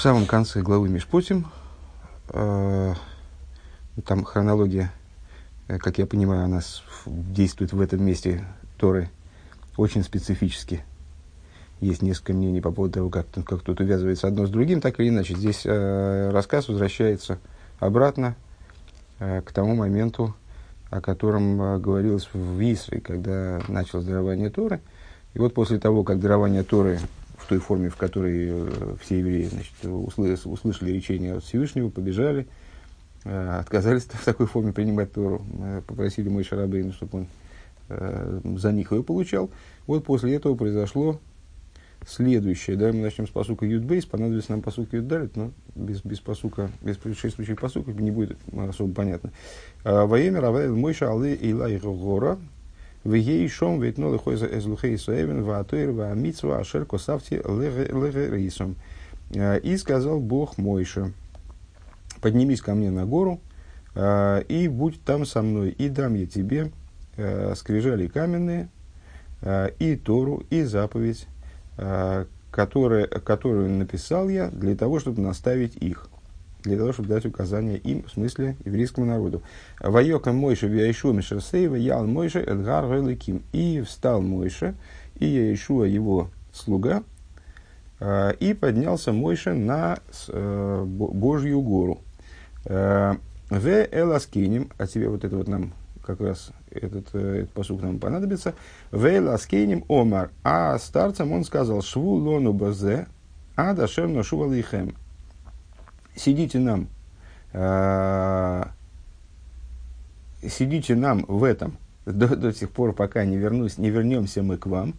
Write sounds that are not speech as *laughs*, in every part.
В самом конце главы Мишпотим, э, там хронология, э, как я понимаю, она действует в этом месте Торы очень специфически. Есть несколько мнений по поводу того, как, как тут увязывается одно с другим, так или иначе. Здесь э, рассказ возвращается обратно э, к тому моменту, о котором э, говорилось в Исре, когда началось дарование Торы. И вот после того, как дарование Торы в той форме, в которой э, все евреи значит, услышали, услышали речение от Всевышнего, побежали, э, отказались *laughs* в такой форме принимать Тору, э, попросили мой Шарабейна, чтобы он за них ее получал. Вот после этого произошло следующее. Да, мы начнем с посука Юдбейс, понадобится нам посука Юддалит, но без, без посука, без предшествующих посуков не будет особо понятно. А, Воемер Авайл Мойша Алы Илай в ей шом ведь но лихой из лухей соевен в атуэр в амитсва ашер косавти леге рейсом. А, и сказал Бог Мойша, поднимись ко мне на гору, а, и будь там со мной, и дам я тебе скрижали каменные, и Тору, и заповедь, которые, которую написал я для того, чтобы наставить их для того, чтобы дать указания им, в смысле еврейскому народу. Вайока Мойша Виайшу Мишерсеева Ял Мойша Эдгар Реликим. И встал Мойша, и Яишуа его слуга, а, и поднялся Мойша на э, Божью гору. Э, в Эласкинем, а тебе вот это вот нам как раз этот, э, этот посук нам понадобится. В Эласкинем Омар, а старцам он сказал, Шву лону базе, а дашем ношу алейхем сидите нам, э, сидите нам в этом до, до тех пор, пока не, вернусь, не вернемся мы к вам.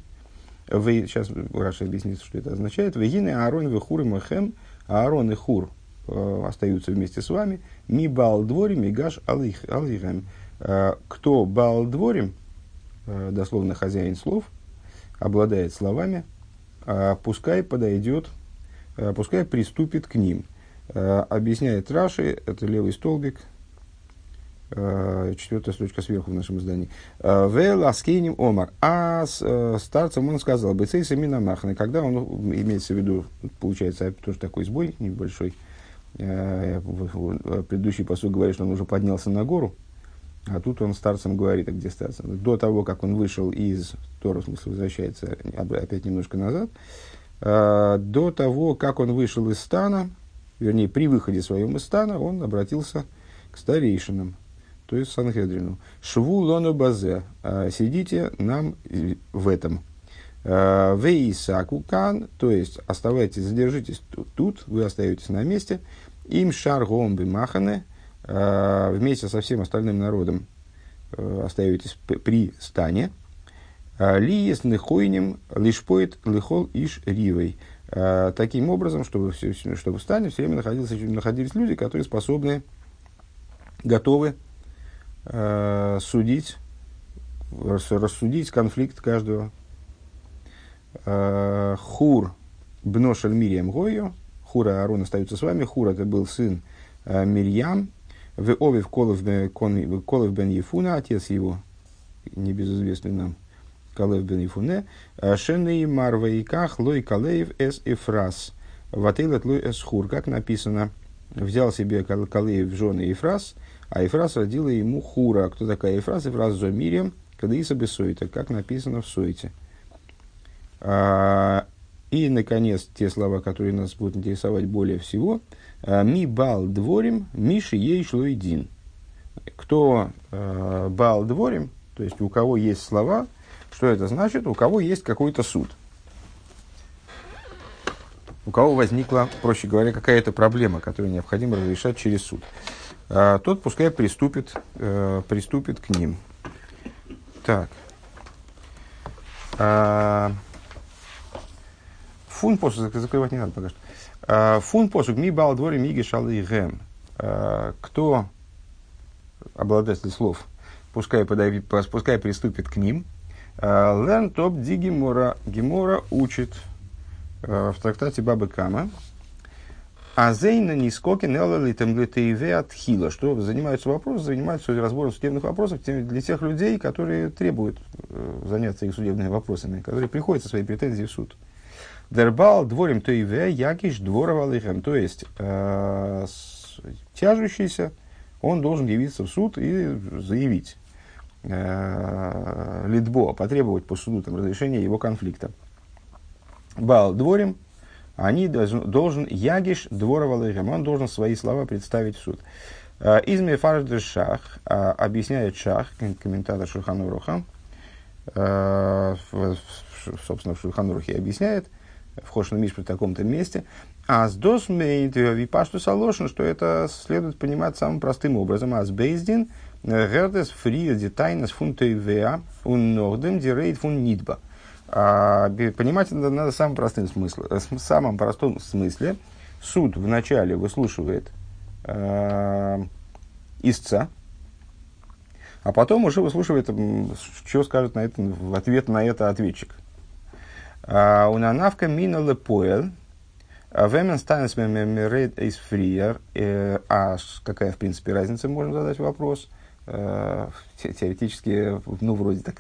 Вы, сейчас Раша объяснит, что это означает. Вегины Аарон, Вехур и Махем, Аарон и Хур э, остаются вместе с вами. Ми Балдворим и Гаш Алихем. Э, кто Балдворим, э, дословно хозяин слов, обладает словами, э, пускай подойдет, э, пускай приступит к ним. Э, объясняет Раши, это левый столбик, э, четвертая строчка сверху в нашем издании. Э, Вел аскейним омар. А старцем он сказал, бецейса минамахны. Когда он, имеется в виду, получается, тоже такой сбой небольшой. Предыдущий посуд говорит, что он уже поднялся на гору. А тут он старцем говорит, а где старцем? До того, как он вышел из Тора, в смысле, возвращается опять немножко назад, до того, как он вышел из стана, вернее, при выходе своего из стана, он обратился к старейшинам, то есть Санхедрину. Шву лону базе, а, сидите нам в этом. А, Вейсаку кан, то есть оставайтесь, задержитесь тут, вы остаетесь на месте. Им шар гомби махане, а, вместе со всем остальным народом остаетесь при стане. Ли есть нехойним лишпоет лихол иш ривой. Э, таким образом, чтобы, все, чтобы в стане все время находились, находились люди, которые способны, готовы э, судить, рассудить конфликт каждого. Э, Хур бношель Мирием Гою, Хур и Аарон остаются с вами. Хур это был сын э, Мирьям, в Овев Колов бен Ефуна, отец его, небезызвестный нам, Калев бен Ифуне, Шеней Марвейках Лой Калеев эс Эфрас, Ватейлет Лой Эсхур, как написано, взял себе Калеев жены Ефрас, а Ефрас родила ему Хура. Кто такая Зомирием, когда Иса Бесойта, как написано в Сойте. А, и, наконец, те слова, которые нас будут интересовать более всего. Ми бал дворим, миши ей шлойдин. Кто э, бал дворим, то есть у кого есть слова, что это значит? У кого есть какой-то суд. У кого возникла, проще говоря, какая-то проблема, которую необходимо разрешать через суд. А, тот пускай приступит, э, приступит к ним. Так. А, фун посуд, закрывать не надо пока что. А, фун посуд, ми бал дворе миги шалы гэм. Кто обладатель слов, пускай, подай, пускай приступит к ним, Лен топ ди Гемора. Гемора учит в трактате Бабы Кама. А зейна не скоки нелали темглетееве от хила, что занимаются вопросом, занимаются разбором судебных вопросов для тех людей, которые требуют заняться их судебными вопросами, которые приходят со своей претензией в суд. Дербал дворим то и якиш дворовал их, то есть э, тяжущийся, он должен явиться в суд и заявить э, потребовать по суду там, разрешения его конфликта. Бал дворим, они должен, ягиш дворовал их, он должен свои слова представить в суд. Э, Изме Фарджи Шах а, объясняет Шах, комментатор Шульхануруха, э, собственно, в Шульханурухе объясняет, в Хошну Миш при таком-то месте, а с досмейт випашту салошен, что это следует понимать самым простым образом. А с бейздин гердес фриа детайнес фун тейвеа ун нордем дирейт фун нидба. А, понимать это надо самым простым смыслом, в самом простом смысле. Суд вначале выслушивает э, истца, а потом уже выслушивает, что скажет на это, в ответ на это ответчик. А, Унанавка мина лепоэл, Вемен мемерейт из фриер. А какая, в принципе, разница, можно задать вопрос. Э, теоретически, ну, вроде так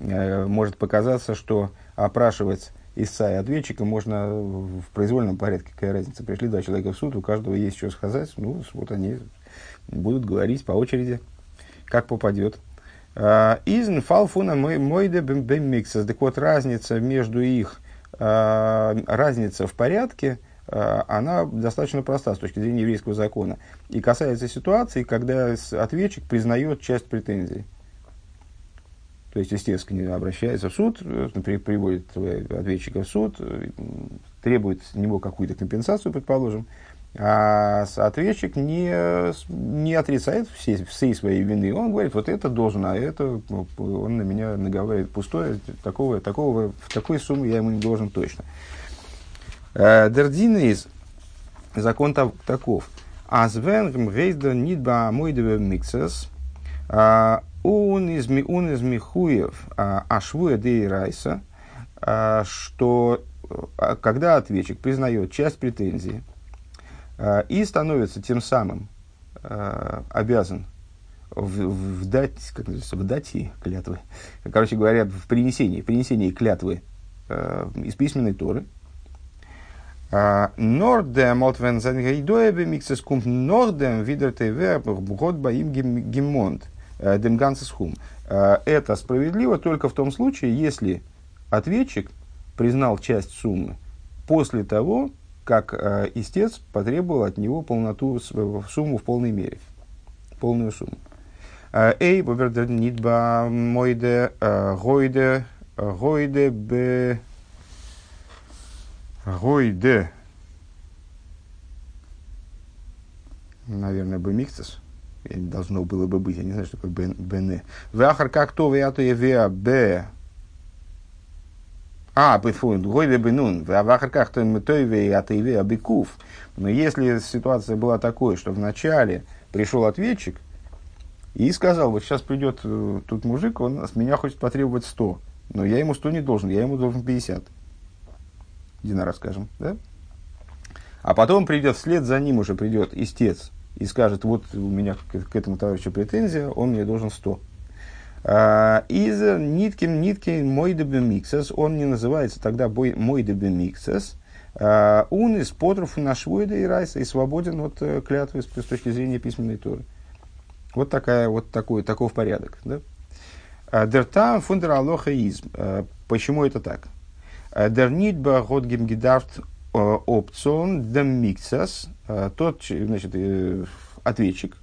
э, может показаться, что опрашивать истца и ответчика можно в произвольном порядке. Какая разница? Пришли два человека в суд, у каждого есть что сказать. Ну, вот они будут говорить по очереди, как попадет. Э, Изн фалфуна мойде бемиксас. Так вот, разница между их, разница в порядке, она достаточно проста с точки зрения еврейского закона. И касается ситуации, когда ответчик признает часть претензий. То есть, естественно, обращается в суд, э, приводит ответчика в суд, э, требует с него какую-то компенсацию, предположим, а ответчик не, не отрицает всей, всей своей вины. Он говорит, вот это должен, а это ну, он на меня наговаривает пустое, такого, такого, в такой сумме я ему не должен точно. Э, Дердин из закон таков. Азвенгм гейзда нидба мойдеве миксес – он он из Михуев Ашвуя Дей Райса, что когда ответчик признает часть претензии и становится тем самым обязан в, в, дать, как называется, в дати клятвы, короче говоря, в принесении, принесении клятвы э, из письменной Торы, Нордем от миксес кумп нордем боим гемонт. Э, Демгансесхум. Э, это справедливо только в том случае, если ответчик признал часть суммы после того, как э, истец потребовал от него полноту, сумму в полной мере. Полную сумму. Эй, бобердер нитба мойде гойде гойде бе гойде наверное, бы миксес должно было бы быть, я не знаю, что такое бене. Вахар как то я то евеа б. А, бифун, гойве бенун, вахар как то метойве я то евеа бикув. Но если ситуация была такой, что вначале пришел ответчик и сказал, вот сейчас придет э, тут мужик, он с меня хочет потребовать 100, но я ему 100 не должен, я ему должен 50. Динара, скажем, да? А потом придет, вслед за ним уже придет истец и скажет, вот у меня к, к этому товарищу претензия, он мне должен 100. А, из нитки нитки мой миксес, он не называется тогда мой миксес, а, он из потров на швойда и райса и свободен от э, клятвы с, с точки зрения письменной туры. Вот, такая, вот такой, таков порядок. Да? Дертам фундер алоха изм. Почему это так? Дер нитба год гимгидарт опцион дем миксес Э, тот значит, э, ответчик,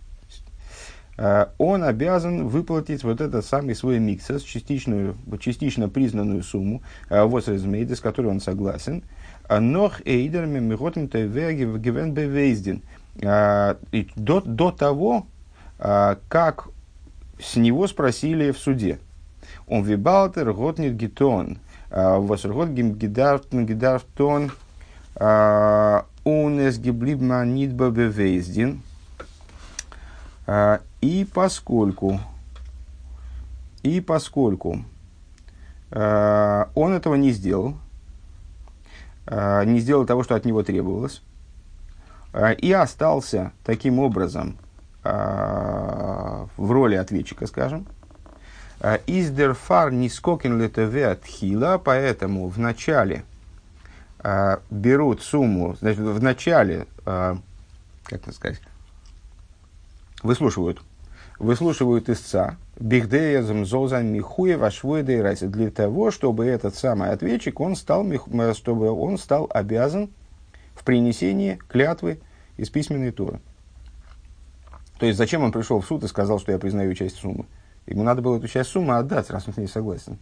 э, он обязан выплатить вот этот самый свой миксес, частичную, частично признанную сумму, вот с которой он согласен, нох эйдер мемихотем гивен бевейздин, до, до того, как с него спросили в суде. Он вибалтер готнит гитон, восергот гидартон, Унес гиблибма нидба бевейздин. А, и поскольку, и поскольку а, он этого не сделал, а, не сделал того, что от него требовалось, и остался таким образом в роли ответчика, скажем, из дерфар нискокин летеве от хила, поэтому в начале э, берут сумму, значит, в начале, э, как это сказать, выслушивают, выслушивают истца, бихдеязм зозан михуя вашвуэдэ райса, для того, чтобы этот самый ответчик, он стал, чтобы он стал обязан в принесении клятвы из письменной туры. То есть, зачем он пришел в суд и сказал, что я признаю часть суммы? Ему надо было эту часть суммы отдать, раз он с ней согласен.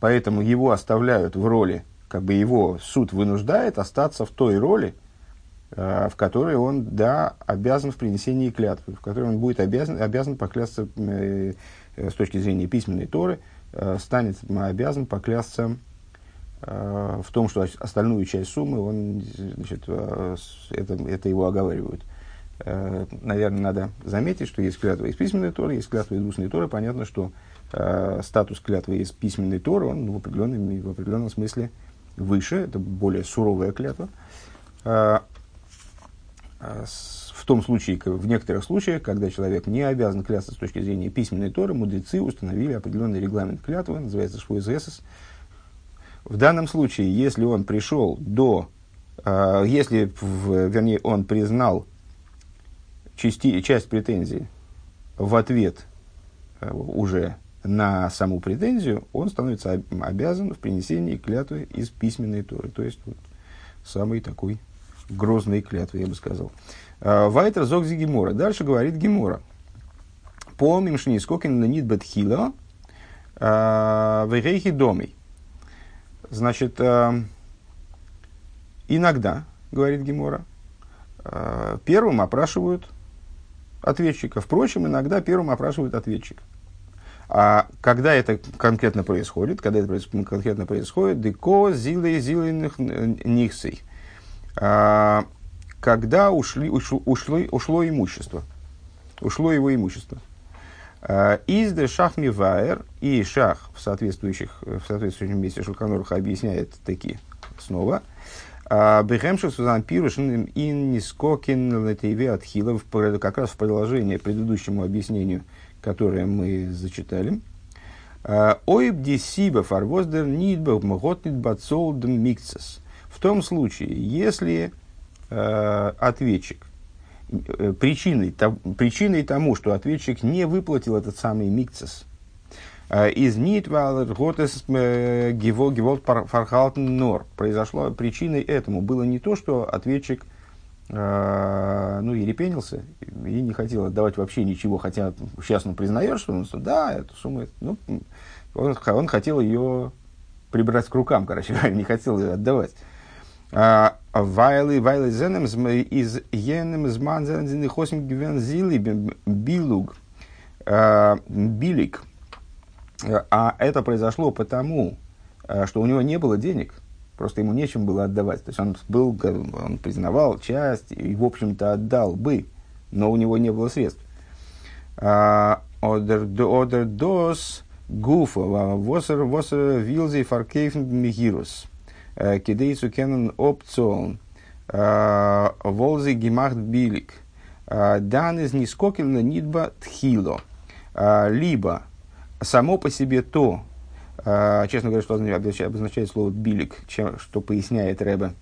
Поэтому его оставляют в роли, как бы его суд вынуждает остаться в той роли, э, в которой он, да, обязан в принесении клятвы, в которой он будет обязан, обязан поклясться э, с точки зрения письменной Торы, э, станет обязан поклясться в том, что остальную часть суммы он, значит, это, это его оговаривают. Э, наверное, надо заметить, что есть клятва из письменной Торы, есть клятва из устной Торы. Понятно, что э, статус клятвы из письменной Торы, он в определенном, в определенном смысле выше, это более суровая клятва. Э, э в том случае, в некоторых случаях, когда человек не обязан клясться с точки зрения письменной Торы, мудрецы установили определенный регламент клятвы, называется Швуэзесес. В данном случае, если он пришел до, э, если, в, вернее, он признал части, часть претензии в ответ э, уже на саму претензию, он становится обязан в принесении клятвы из письменной Торы. То есть, вот, самый такой грозной клятвы, я бы сказал. Э, Вайтер зогзи Гемора. Дальше говорит Гемора. Помним, что не скокин на нит бетхила э, в рейхи домой. Значит, иногда, говорит Гемора, первым опрашивают ответчика. Впрочем, иногда первым опрашивают ответчика. А когда это конкретно происходит, когда это конкретно происходит, деко зилы зилиных нихсей. А, когда ушли, ушло, ушло имущество. Ушло его имущество. А, из де шах миваер и шах в соответствующих в соответствующем месте Шулханоруха объясняет такие снова – Бехемшев Сузан Пирушин ин нискокин летеве отхилов, как раз в продолжение предыдущему объяснению, которое мы зачитали. Ойб дисиба фарвоздер нидбах мготнит бацолдм микцес. В том случае, если э, ответчик, э, причиной, причиной тому, что ответчик не выплатил этот самый микцес, Э, из Нитвалер Готес э, Геволт Фархалтен Нор. Произошло причиной этому. Было не то, что ответчик э, ну, и репенился, и не хотел отдавать вообще ничего, хотя сейчас он признает, что он, да, эту сумму, ну, он, он хотел ее прибрать к рукам, короче не хотел ее отдавать. Вайлы, вайлы зенем из енем зман хосим гвен зили билуг билик – а это произошло потому, э, что у него не было денег, просто ему нечем было отдавать. То есть он был, он признавал часть и, в общем-то, отдал бы, но у него не было средств. Одер дос гуфа восер восер вилзи фаркейфен мигирус э, кидейсу кенен опцион э, волзи гимахт билик дан из нискокельна нидба тхило либо само по себе то, э, честно говоря, что обозначает слово билик, чем, что поясняет Рэбе,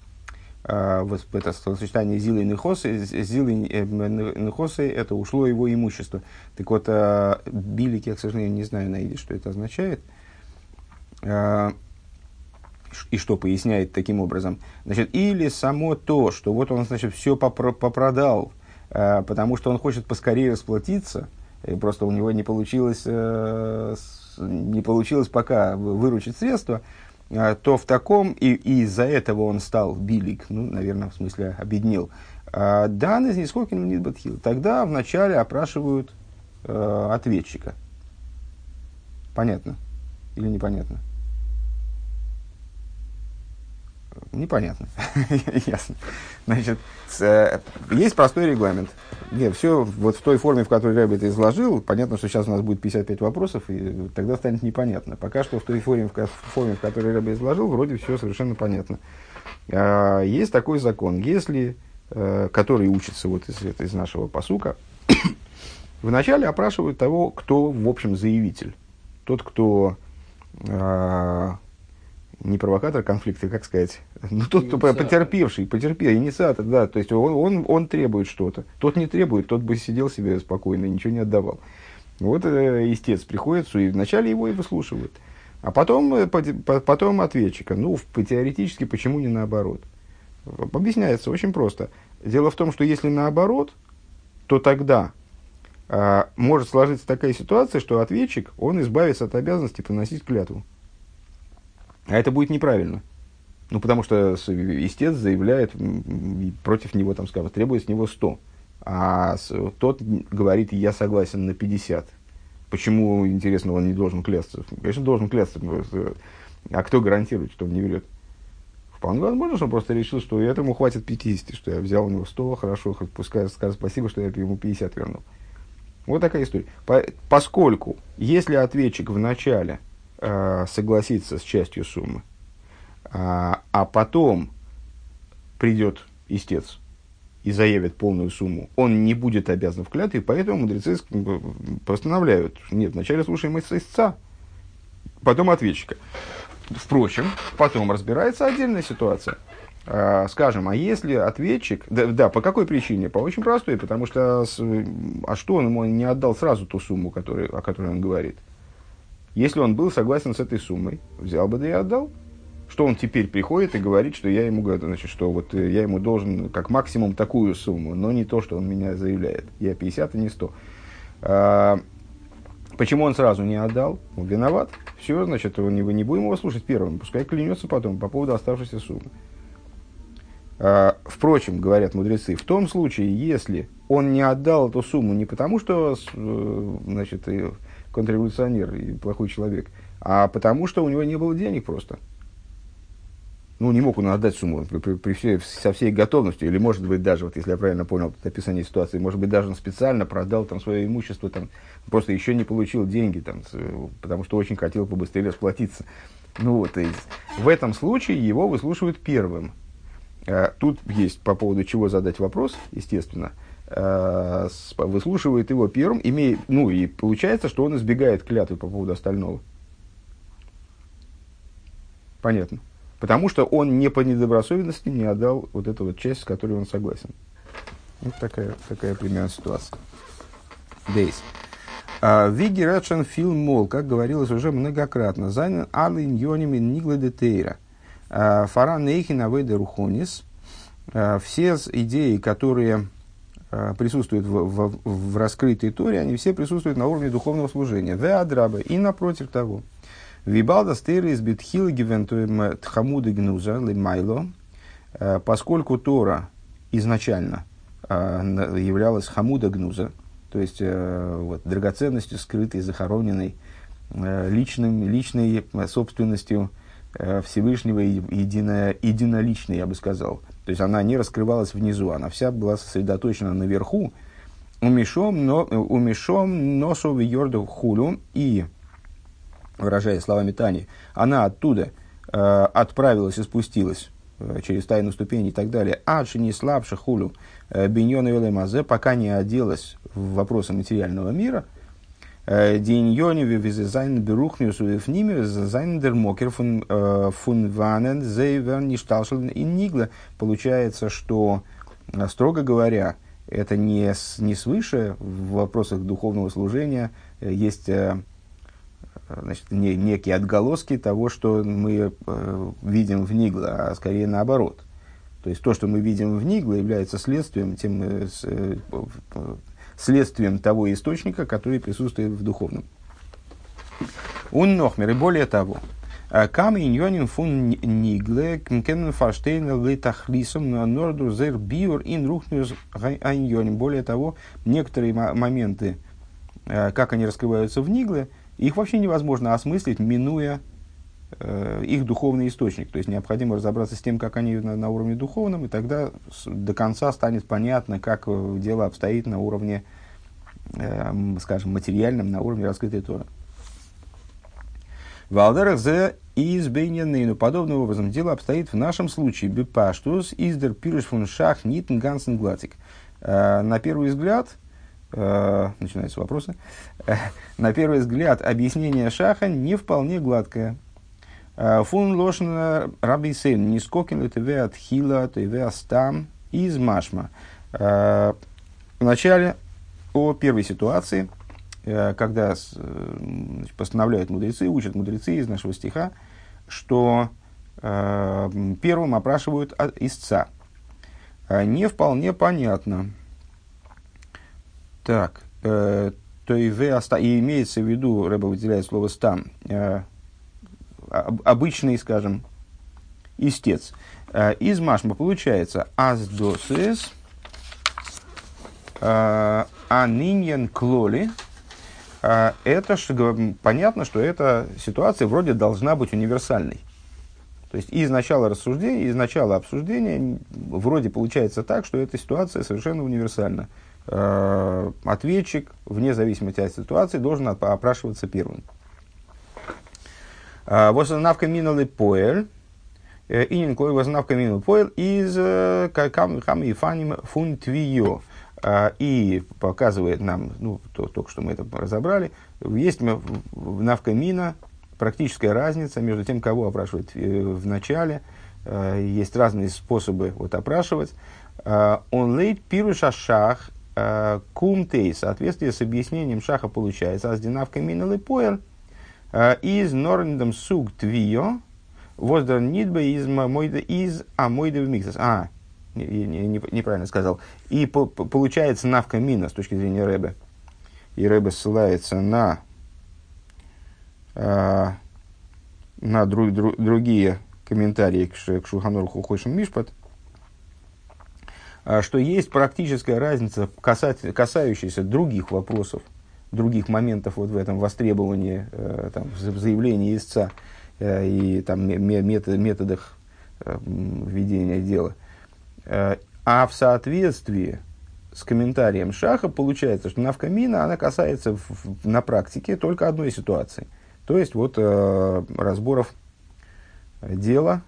э, вот это сочетание зилы и нехосы, зилы и нехосы, это ушло его имущество. Так вот, э, билик, я, к сожалению, не знаю на что это означает, э, и что поясняет таким образом. Значит, или само то, что вот он, значит, все попро- попродал, э, потому что он хочет поскорее расплатиться – и просто у него не получилось, э, не получилось пока выручить средства, э, то в таком, и, и из-за этого он стал билик, ну, наверное, в смысле обеднел. А дан из нискольким нидбатхил. Тогда вначале опрашивают э, ответчика. Понятно или непонятно? Непонятно. *laughs* Ясно. Значит, э, есть простой регламент. Нет, все вот в той форме, в которой я бы это изложил, понятно, что сейчас у нас будет 55 вопросов, и тогда станет непонятно. Пока что в той форме, в, форме, в которой бы изложил, вроде все совершенно понятно. А, есть такой закон, если, э, который учится вот из, из нашего посука, *coughs* вначале опрашивают того, кто, в общем, заявитель. Тот, кто а, не провокатор конфликта, как сказать, ну тот, кто потерпевший, потерпел, инициатор, да, то есть он, он, он требует что-то. Тот не требует, тот бы сидел себе спокойно, ничего не отдавал. Вот э, истец приходит, и вначале его и выслушивают. А потом, э, потом ответчика. Ну, теоретически, почему не наоборот? Объясняется очень просто. Дело в том, что если наоборот, то тогда а, может сложиться такая ситуация, что ответчик, он избавится от обязанности приносить клятву. А это будет неправильно. Ну, потому что истец заявляет против него, там, скажем, требует с него 100. А тот говорит, я согласен на 50. Почему, интересно, он не должен клясться? Конечно, должен клясться. А кто гарантирует, что он не врет? Вполне возможно, что он просто решил, что этому хватит 50, что я взял у него 100, хорошо, пускай скажет спасибо, что я ему 50 вернул. Вот такая история. По, поскольку, если ответчик вначале э, согласится с частью суммы, э, а потом придет истец и заявит полную сумму, он не будет обязан в клятве, поэтому мудрецы постановляют, нет, вначале слушаем истца, потом ответчика. Впрочем, потом разбирается отдельная ситуация. А, скажем, а если ответчик, да, да, по какой причине? По очень простой, потому что, а что он ему не отдал сразу ту сумму, который, о которой он говорит? Если он был согласен с этой суммой, взял бы да и отдал. Что он теперь приходит и говорит, что я ему, значит, что вот э, я ему должен как максимум такую сумму, но не то, что он меня заявляет. Я 50, а не 100. А, почему он сразу не отдал? Он виноват. Все, значит, не, не будем его слушать первым. Пускай клянется потом по поводу оставшейся суммы. А, впрочем, говорят мудрецы, в том случае, если он не отдал эту сумму не потому, что э, значит, контрреволюционер и плохой человек, а потому, что у него не было денег просто – ну, не мог он отдать сумму при, при, всей, со всей готовностью, или, может быть, даже, вот если я правильно понял описание ситуации, может быть, даже он специально продал там свое имущество, там, просто еще не получил деньги, там, потому что очень хотел побыстрее расплатиться. Ну, вот, и в этом случае его выслушивают первым. А, тут есть по поводу чего задать вопрос, естественно. С, выслушивает его первым, имея, ну, и получается, что он избегает клятвы по поводу остального. Понятно. Потому что он не по недобросовестности не отдал вот эту вот часть, с которой он согласен. Вот такая, такая примерно ситуация. Дейс. А, Виги Рэдшен Фил Мол, как говорилось уже многократно, Зайнен Алин Йоними Нигла Детейра. А, Фара Нейхин Авейда Рухонис. А, все идеи, которые присутствуют в, в, в раскрытой Торе, они все присутствуют на уровне духовного служения. Веадрабы. И напротив того. Вибалда стейрис битхил гивентуем тхамуды гнуза лимайло, э, поскольку Тора изначально э, являлась хамуда гнуза, то есть э, вот, драгоценностью, скрытой, захороненной, личным, личной собственностью Всевышнего, едино, единоличной, я бы сказал. То есть она не раскрывалась внизу, она вся была сосредоточена наверху, умешом, но, умешом носу в йорду хулю, и выражаясь словами Тани, она оттуда э, отправилась и спустилась э, через тайну ступени и так далее, а не слабше хулю. Э, биньон и мазе, пока не оделась в вопросы материального мира, Диньони визезайн берухниус вифними зайн дермокер фун э, ванен зейвер ништалшел и нигла. Получается, что, строго говоря, это не, не свыше в вопросах духовного служения есть значит, не, некие отголоски того, что мы э, видим в Нигла, а скорее наоборот. То есть то, что мы видим в Нигла, является следствием, тем, э, с, э, следствием того источника, который присутствует в духовном. Он нохмер, и более того, э, Кам иньонин фун нигле, кен фаштейн литахлисом норду зер биор ин рухнюс айньонин. Более того, некоторые моменты, э, как они раскрываются в Нигле, их вообще невозможно осмыслить, минуя их духовный источник. То есть необходимо разобраться с тем, как они на, на уровне духовном, и тогда с, до конца станет понятно, как э, дело обстоит на уровне, э, скажем, материальном, на уровне раскрытой Торы. Валдерах зе избейненный, подобным образом дело обстоит в нашем случае. Бипаштус издер пириш фун шах нитн гансен глатик. Э, на первый взгляд, Э, начинаются вопросы. *laughs* на первый взгляд, объяснение Шаха не вполне гладкое. Фун лошна раби сейн, не скокин ли тебе от хила, тебе астам из машма. Вначале о первой ситуации, когда значит, постановляют мудрецы, учат мудрецы из нашего стиха, что первым опрашивают истца. Не вполне понятно. Так, то и, и имеется в виду, Рэба выделяет слово «стам», обычный, скажем, истец. Э, из машма получается аздосес э, аниньян клоли. Э, это понятно, что эта ситуация вроде должна быть универсальной. То есть из начала рассуждения, из начала обсуждения вроде получается так, что эта ситуация совершенно универсальна. Ответчик, вне зависимости от ситуации, должен опрашиваться первым. А, вознавка миналы поэль. Э, и никакой вознавка минал поэль из э, кам и фаним фунтвио. А, и показывает нам, ну, то, только что мы это разобрали, есть навка мина, практическая разница между тем, кого опрашивать э, в начале. Есть разные способы вот, опрашивать. Он лейт пируша шах кумтей. В соответствии с объяснением шаха получается. Аздинавка минал и поэль из норндом суг твио, воздар нидба из мойда из а мойда в миксас. А, неправильно сказал. И по, получается навка мина с точки зрения Рэбе. И Рэбе ссылается на, э, на друг, друг, другие комментарии к, к Шуханорху Хошим Мишпат, э, что есть практическая разница, касающаяся других вопросов, других моментов вот в этом востребовании, э, там, в заявлении истца э, и там, метод, методах э, ведения дела. Э, а в соответствии с комментарием Шаха получается, что навкамина, она касается в, в, на практике только одной ситуации. То есть вот э, разборов дела,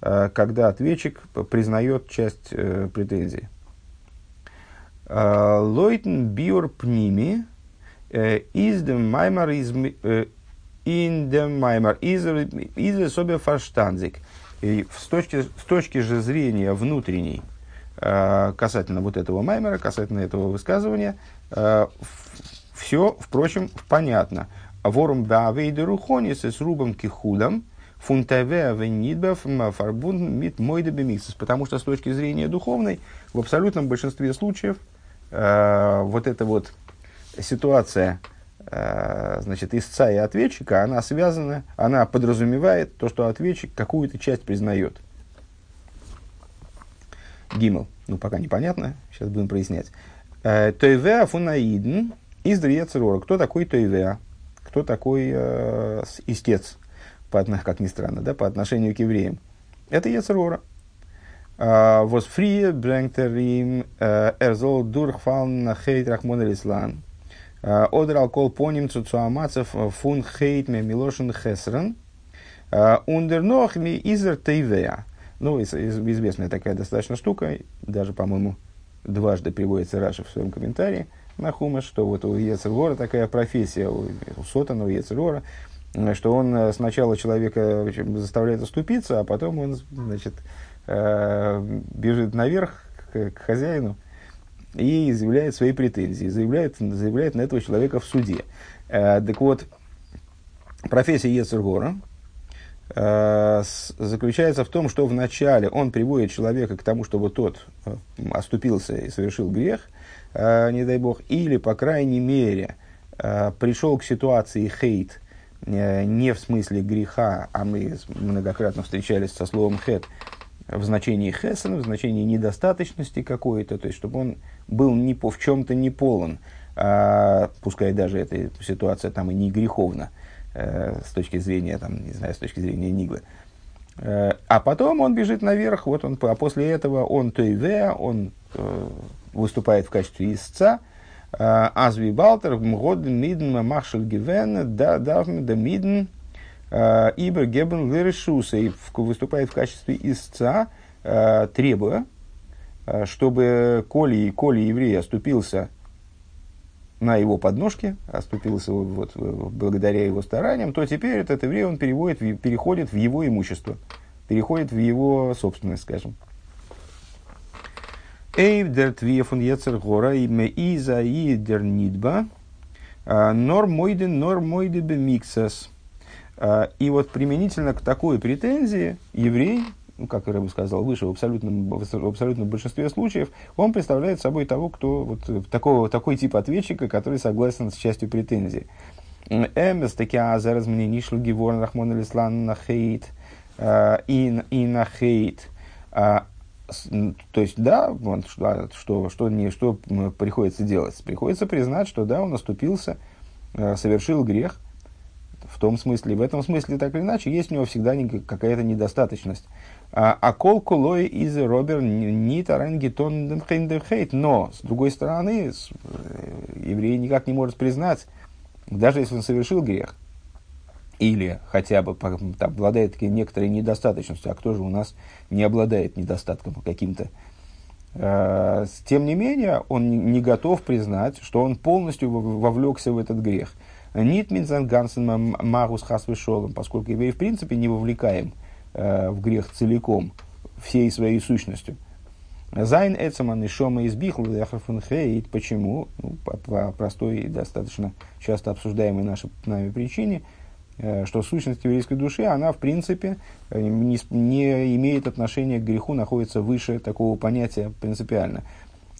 э, когда ответчик признает часть э, претензий. Лойтен биор пними, из dem Маймар из in dem Маймар из из собе фарштанзик. И с точки, с точки же зрения внутренней, э, касательно вот этого Маймера, касательно этого высказывания, э, все, впрочем, понятно. Ворум да вейдеру хонис с рубом кихудом, фунтаве венидбев фарбун мит мойда. Потому что с точки зрения духовной, в абсолютном большинстве случаев, э, вот это вот ситуация э, значит, истца и ответчика, она связана, она подразумевает то, что ответчик какую-то часть признает. Гимл. Ну, пока непонятно, сейчас будем прояснять. Э, Тойвеа фунаидн из Дриецерора. Кто такой Тойвеа? Кто такой э, истец, по, как ни странно, да, по отношению к евреям? Это Ецерора. Восфрие брэнгтерим эрзол дурхфалн хейт рахмон. Одрал кол по немцу цуамацев фун хейтме милошин хесрен. Ундернох ми изер тейвея. Ну, известная такая достаточно штука, даже, по-моему, дважды приводится Раша в своем комментарии на Хумаш, что вот у Ецергора такая профессия, у, Сотана, у Ецергора, что он сначала человека заставляет оступиться, а потом он, значит, бежит наверх к хозяину, и заявляет свои претензии, заявляет, заявляет на этого человека в суде. Э, так вот, профессия Ецергора э, заключается в том, что вначале он приводит человека к тому, чтобы тот э, оступился и совершил грех, э, не дай бог, или, по крайней мере, э, пришел к ситуации хейт, э, не в смысле греха, а мы многократно встречались со словом хет, в значении хесена, в значении недостаточности какой-то, то есть чтобы он был не по, в чем-то не полон, а, пускай даже эта ситуация там и не греховна э, с точки зрения, там, не знаю, с точки зрения Ниглы. Э, а потом он бежит наверх, вот он, а после этого он тойве, он э, выступает в качестве истца, э, Азви Балтер, Мгод Мидн Махшель Гивен, да Давм да э, Ибер Гебен Лерешуса, и выступает в качестве истца, э, требуя, Э, чтобы коли, коли еврей оступился на его подножке, оступился вот, благодаря его стараниям, то теперь этот еврей он переводит, переходит в его имущество, переходит в его собственность, скажем. Эйвдер твиефун ецер гора име иза идер нидба нор мойде нор мойде бемиксас. И вот применительно к такой претензии еврей, ну, как я бы сказал выше, в абсолютном, в абсолютном большинстве случаев, он представляет собой того, кто вот, такого, такой тип ответчика, который согласен с частью претензии. Эмес таки азераз мне нишлу геворн рахмон алислан на хейт и на хейт. То есть, да, вот, что, что, что, не, что приходится делать? Приходится признать, что да, он оступился, э, совершил грех, в том смысле, в этом смысле, так или иначе, есть у него всегда какая-то недостаточность. А, а кол кулой из робер не таренгитон хейт. Но, с другой стороны, э, еврей никак не может признать, даже если он совершил грех, или хотя бы там, обладает некоторой недостаточностью, а кто же у нас не обладает недостатком каким-то. Э, тем не менее, он не готов признать, что он полностью вовлекся в этот грех. Нит Минзан Гансен Магус Хасвешолом, поскольку еврей в принципе не вовлекаем э, в грех целиком, всей своей сущностью. Зайн Эцеман и Шома Хейт. Почему? Ну, по, по простой и достаточно часто обсуждаемой нашей нами причине – Э, что сущность еврейской души, она в принципе э, не, не имеет отношения к греху, находится выше такого понятия принципиально.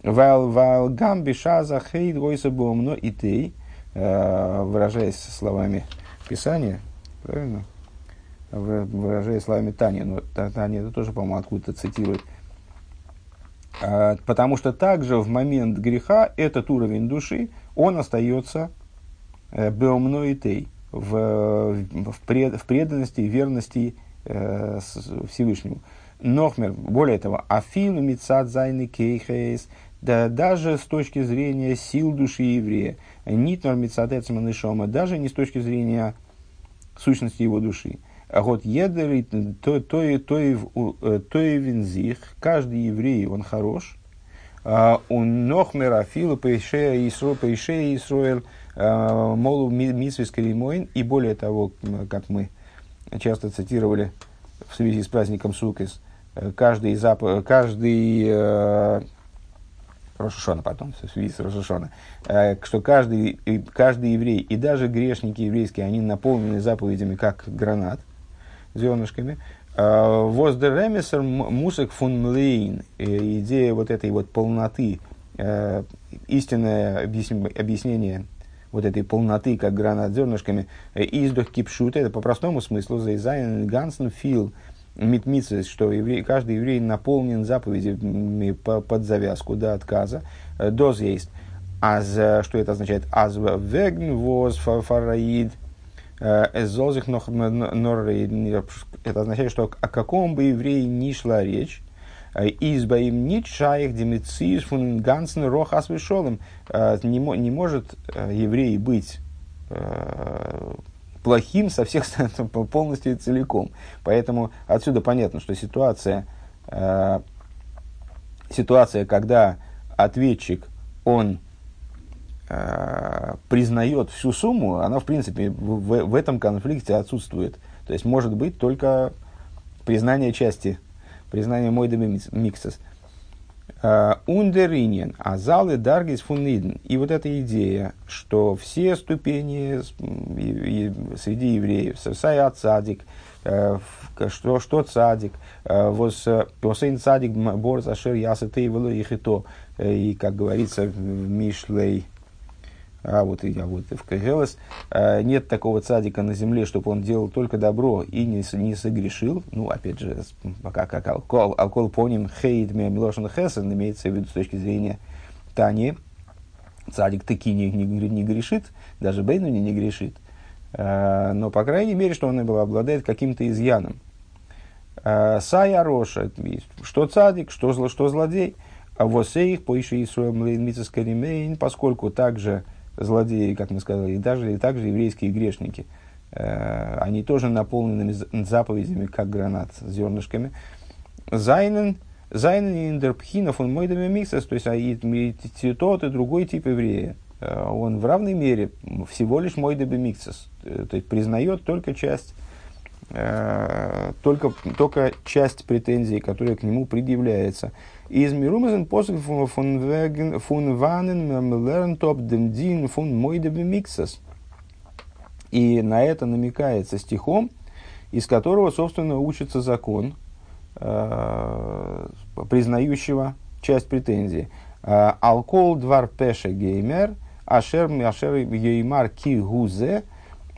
Вал вал гамби шаза хейд гойса бомно и тей, выражаясь словами Писания, правильно? Выражаясь словами Тани, но Таня это тоже, по-моему, откуда-то цитирует. Потому что также в момент греха этот уровень души, он остается беомно и тей в, в, пред, в преданности и верности э, Всевышнему. Нохмер, более того, афину мицад зайны кейхейс, да даже с точки зрения сил души еврея, нитнор мицад эцманышома, даже не с точки зрения сущности его души. А вот едер, то, то, то, э, то и винзих, каждый еврей, он хорош, а у Нохмер Афилу Пейшея Исроэль Э, Молу Митсвис Калимоин, и более того, как мы часто цитировали в связи с праздником Сукис, э, каждый, зап... каждый э, Рошашона потом, в связи с Рошашона, э, что каждый, каждый еврей и даже грешники еврейские, они наполнены заповедями как гранат, зернышками. Воздеремесер мусек фун млейн, идея вот этой вот полноты, истинное объяснение вот этой полноты, как гранат зернышками, э, издох кипшут, это по простому смыслу, за зайзайн гансен фил митмицес, что еврей, каждый еврей наполнен заповедями под завязку до отказа, э, доз есть. А что это означает? Аз вегн воз фараид, эзозих Это означает, что о каком бы евреи ни шла речь, Избаим нит шаих демициис фун гансен рохас вишолым. Э, не, может э, еврей быть э, плохим со всех *laughs* сторон, полностью и целиком. Поэтому отсюда понятно, что ситуация, ситуация когда ответчик, он признает всю сумму, она, в принципе, в, в этом конфликте отсутствует. То есть, может быть только признание части признание Мойдами А, Ундеринен, азалы даргис фуниден. И вот эта идея, что все ступени среди евреев, сая цадик, э, что, что цадик, э, вос посейн цадик борз ашер ясы и то, э, и как говорится в Мишлей, а вот, я вот в Кагелес, а, нет такого цадика на земле, чтобы он делал только добро и не, не согрешил. Ну, опять же, пока как алкол, алкол поним хейд милошин хесен, имеется в виду с точки зрения Тани. Цадик таки не, не, не грешит, даже Бейну не, не грешит. А, но, по крайней мере, что он обладает каким-то изъяном. А, Сая Роша, что цадик, что, зло, что злодей. А вот их по еще и поскольку также злодеи, как мы сказали, и, даже, и также еврейские грешники. Э, они тоже наполнены заповедями, как гранат с зернышками. Зайнен, Зайнен индерпхинов он мойдами миксас, то есть а и, и, тот и другой тип еврея, он в равной мере всего лишь мой дебемиксис, то есть признает только часть только, только часть претензий, которая к нему предъявляется. Из мирумазен посок фун ванен лернтоп демдин фун мойдебемиксис. И на это намекается стихом, из которого, собственно, учится закон, э, признающего часть претензий. Э, Алкол двар пеше геймер, ашер ашер еймар ки гузе.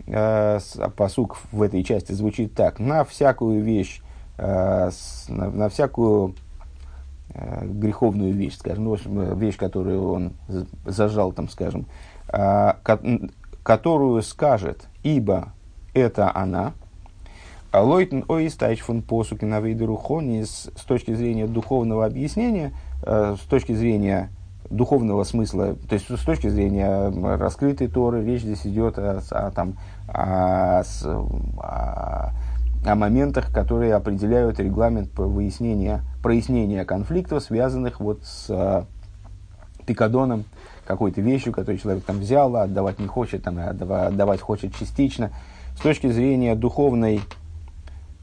Э, посук в этой части звучит так. На всякую вещь, на, на всякую греховную вещь, скажем, ну, вещь, которую он зажал, там, скажем, которую скажет, ибо это она, а Лойтен оистайч фон посуки на вейдерухони с точки зрения духовного объяснения, э, с точки зрения духовного смысла, то есть с точки зрения раскрытой Торы, речь здесь идет о, о, там, о, о, о моментах, которые определяют регламент выяснения, прояснения конфликтов, связанных вот с э, пикадоном, какой-то вещью, которую человек там взял, а отдавать не хочет, там, отдавать хочет частично. С точки зрения духовной,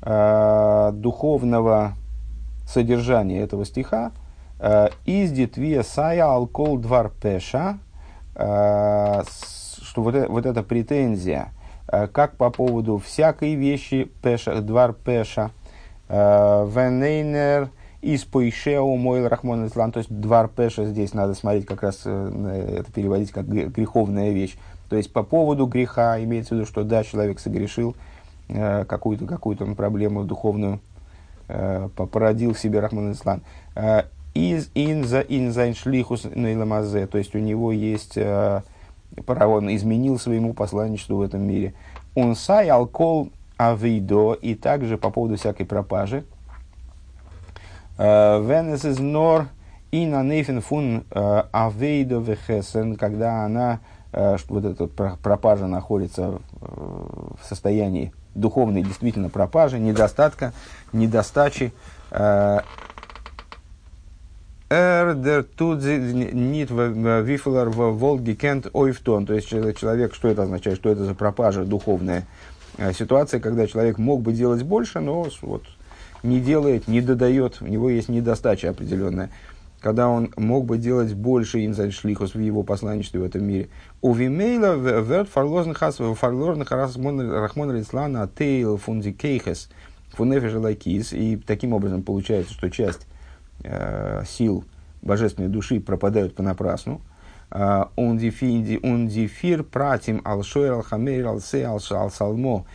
э, духовного содержания этого стиха, э, из детвия сая алкол двар пеша, э, что вот, это, вот эта претензия, э, как по поводу всякой вещи пеша, двар пеша, э, венейнер, из Поишео Мойл Рахмон Ислам, то есть Двар Пеша здесь надо смотреть как раз, э, это переводить как греховная вещь. То есть по поводу греха имеется в виду, что да, человек согрешил, э, какую-то какую проблему духовную э, породил в себе Рахман Ислам. Из инза инзайн шлихус нейламазе, то есть у него есть он изменил своему посланничеству в этом мире. Он сай алкол авидо, и также по поводу всякой пропажи, Венес из нор и на нейфен фун э, авейдо вехесен, когда она, э, вот эта пропажа находится в состоянии духовной действительно пропажи, недостатка, недостачи. Эрдер тут нит вифлер в Волге кент ойфтон. То есть человек, что это означает, что это за пропажа духовная э, ситуация, когда человек мог бы делать больше, но вот не делает, не додает, у него есть недостача определенная, когда он мог бы делать больше инзайшлихус в его посланничестве в этом мире. У Вимейла верт фарлозных фарлозных рахмон рислана тейл фунди кейхес фунефиш лайкис. И таким образом получается, что часть сил божественной души пропадают понапрасну. Он дифир пратим алшойр алхамейр алсе алсалмо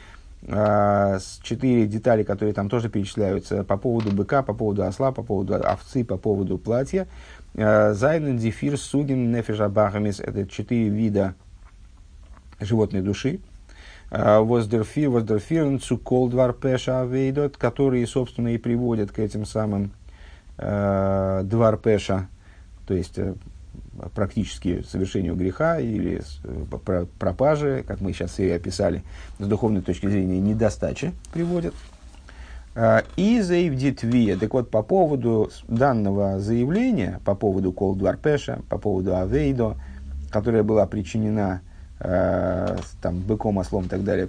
а, четыре детали, которые там тоже перечисляются по поводу быка, по поводу осла, по поводу овцы, по поводу платья. Зайнен, дефир, сугин, нефежа, бахамис – это четыре вида животной души. Воздерфир, воздерфир, цукол, двар, пеша, вейдот, которые, собственно, и приводят к этим самым двар пеша, то есть э, практически совершению греха или э, пропажи, как мы сейчас и описали, с духовной точки зрения недостачи приводят. А, и заявдитвия. Так вот, по поводу данного заявления, по поводу Кол Дварпеша, по поводу Авейдо, которая была причинена э, там, быком, ослом и так далее,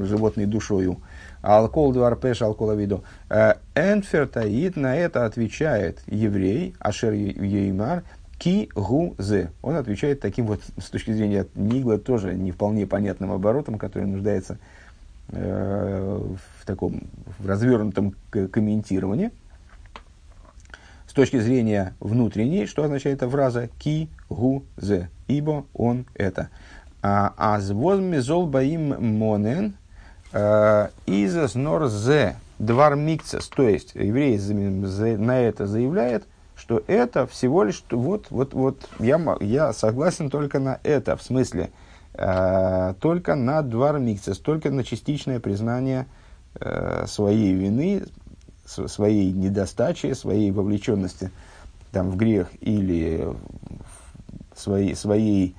животной душою, Алкол Дварпеш, Алкол Авейдо. Э, Энфертаид на это отвечает еврей, Ашер Еймар, Ки гу зе. Он отвечает таким вот, *laughs* с точки зрения Нигла, тоже не вполне понятным оборотом, который нуждается э, в таком в развернутом комментировании. С точки зрения внутренней, что означает эта фраза ки гу зе, ибо он это. А звоз мезол баим монен изас нор зе двар микцес, то есть еврей на это заявляет – что это всего лишь вот, вот, вот я, я согласен только на это, в смысле, э, только на два миксес, только на частичное признание э, своей вины, своей недостачи, своей вовлеченности там, в грех или своей, своей,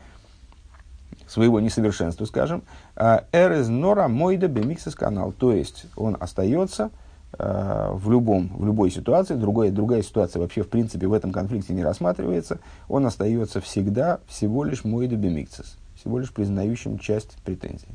своего несовершенства, скажем, эрез нора мойда бемиксес канал, то есть он остается э, в, любом, в любой ситуации, другая, другая ситуация вообще в принципе в этом конфликте не рассматривается, он остается всегда всего лишь мой добимикцис, всего лишь признающим часть претензий.